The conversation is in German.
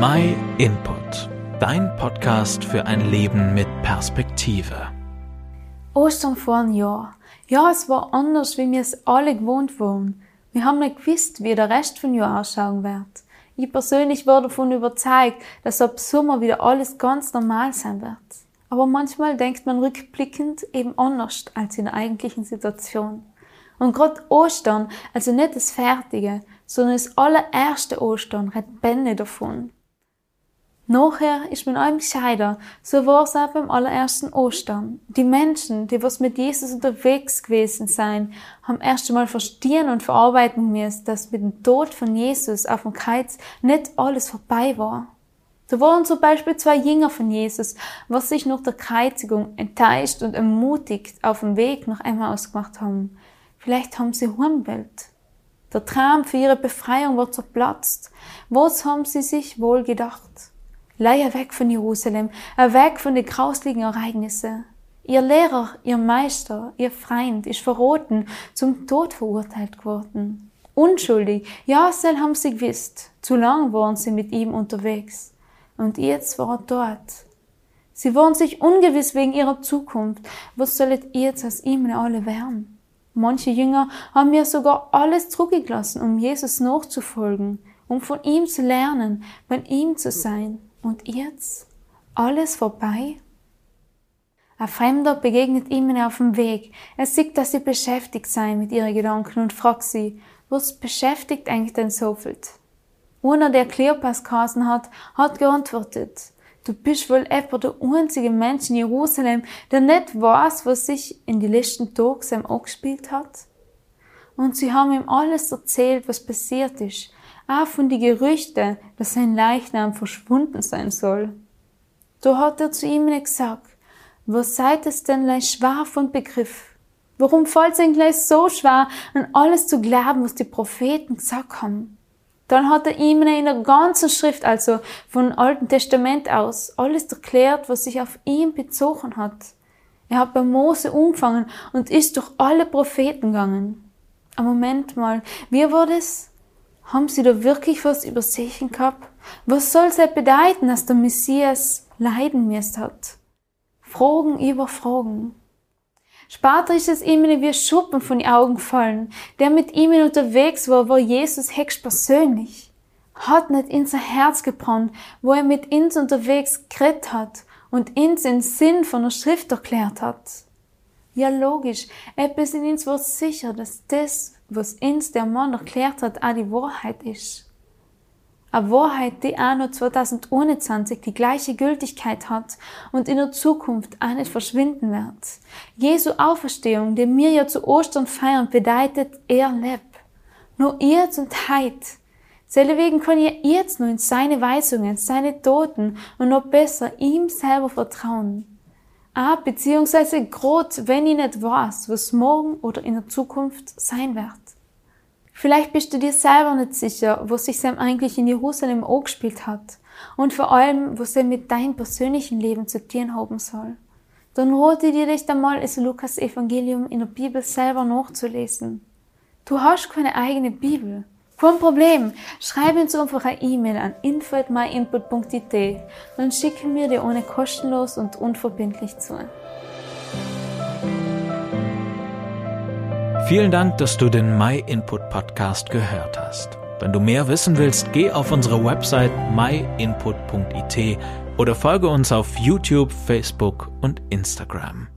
My Input, dein Podcast für ein Leben mit Perspektive. Ostern vor ein Jahr. Ja, es war anders, wie wir es alle gewohnt waren. Wir haben nicht gewusst, wie der Rest von Jahr ausschauen wird. Ich persönlich war davon überzeugt, dass ab Sommer wieder alles ganz normal sein wird. Aber manchmal denkt man rückblickend eben anders als in der eigentlichen Situation. Und gerade Ostern, also nicht das Fertige, sondern das allererste Ostern, redet Bände davon. Nachher ist man allem gescheiter, so war es auch beim allerersten Ostern. Die Menschen, die was mit Jesus unterwegs gewesen sein, haben erst einmal verstehen und verarbeiten müssen, dass mit dem Tod von Jesus auf dem Kreuz nicht alles vorbei war. Da waren zum Beispiel zwei Jünger von Jesus, was sich nach der Kreuzigung enttäuscht und ermutigt auf dem Weg noch einmal ausgemacht haben. Vielleicht haben sie Hornbild. Der Traum für ihre Befreiung war zerplatzt. Was haben sie sich wohl gedacht? Leier weg von Jerusalem, weg von den grausligen Ereignissen. Ihr Lehrer, ihr Meister, ihr Freund ist verroten, zum Tod verurteilt geworden. Unschuldig, ja, sel haben sie gewusst. Zu lang waren sie mit ihm unterwegs. Und jetzt war er dort. Sie waren sich ungewiss wegen ihrer Zukunft. Was sollet ihr jetzt aus ihm alle werden? Manche Jünger haben mir sogar alles zurückgelassen, um Jesus nachzufolgen, um von ihm zu lernen, bei ihm zu sein. Und jetzt? Alles vorbei? Ein Fremder begegnet ihnen auf dem Weg. Er sieht, dass sie beschäftigt seien mit ihren Gedanken und fragt sie, was beschäftigt eigentlich denn so viel? Einer, der Kleopas geheißen hat, hat geantwortet, du bist wohl etwa der einzige Mensch in Jerusalem, der nicht weiß, was sich in die letzten Tagen angespielt hat. Und sie haben ihm alles erzählt, was passiert ist, auch von die Gerüchte, dass sein Leichnam verschwunden sein soll. Da hat er zu ihm gesagt, was seid es denn gleich schwer von Begriff? Warum fällt es denn gleich so schwer, an alles zu glauben, was die Propheten gesagt haben? Dann hat er ihm in der ganzen Schrift, also vom Alten Testament aus, alles erklärt, was sich auf ihn bezogen hat. Er hat bei Mose umgefangen und ist durch alle Propheten gegangen. Aber Moment mal, wie war das? Haben sie da wirklich was übersehen gehabt? Was soll es bedeuten, dass der Messias leiden müsst hat? Fragen über Fragen. Später ist es ihm wie Schuppen von den Augen gefallen. Der mit ihm unterwegs war, war Jesus höchst persönlich. Hat nicht in sein Herz gebrannt, wo er mit uns unterwegs geredet hat und uns den Sinn von der Schrift erklärt hat. Ja, logisch. Etwas in uns war sicher, dass das, was uns der Mann erklärt hat, auch die Wahrheit ist. Eine Wahrheit, die auch noch 2021 die gleiche Gültigkeit hat und in der Zukunft auch nicht verschwinden wird. Jesu Auferstehung, die wir ja zu Ostern feiern, bedeutet, er lebt. Nur jetzt und heute. Deswegen kann ihr jetzt nur in seine Weisungen, seine Toten und noch besser ihm selber vertrauen. Ah, beziehungsweise grad, wenn ich nicht weiß, was morgen oder in der Zukunft sein wird. Vielleicht bist du dir selber nicht sicher, was sich Sam eigentlich in Jerusalem angespielt hat und vor allem, was er mit deinem persönlichen Leben zu tun haben soll. Dann rate dir dich einmal das Lukas Evangelium in der Bibel selber nachzulesen. Du hast keine eigene Bibel. Kein Problem. Schreib uns einfach eine E-Mail an info@myinput.it. Dann schicken wir dir ohne kostenlos und unverbindlich zu. Vielen Dank, dass du den My Input Podcast gehört hast. Wenn du mehr wissen willst, geh auf unsere Website myinput.it oder folge uns auf YouTube, Facebook und Instagram.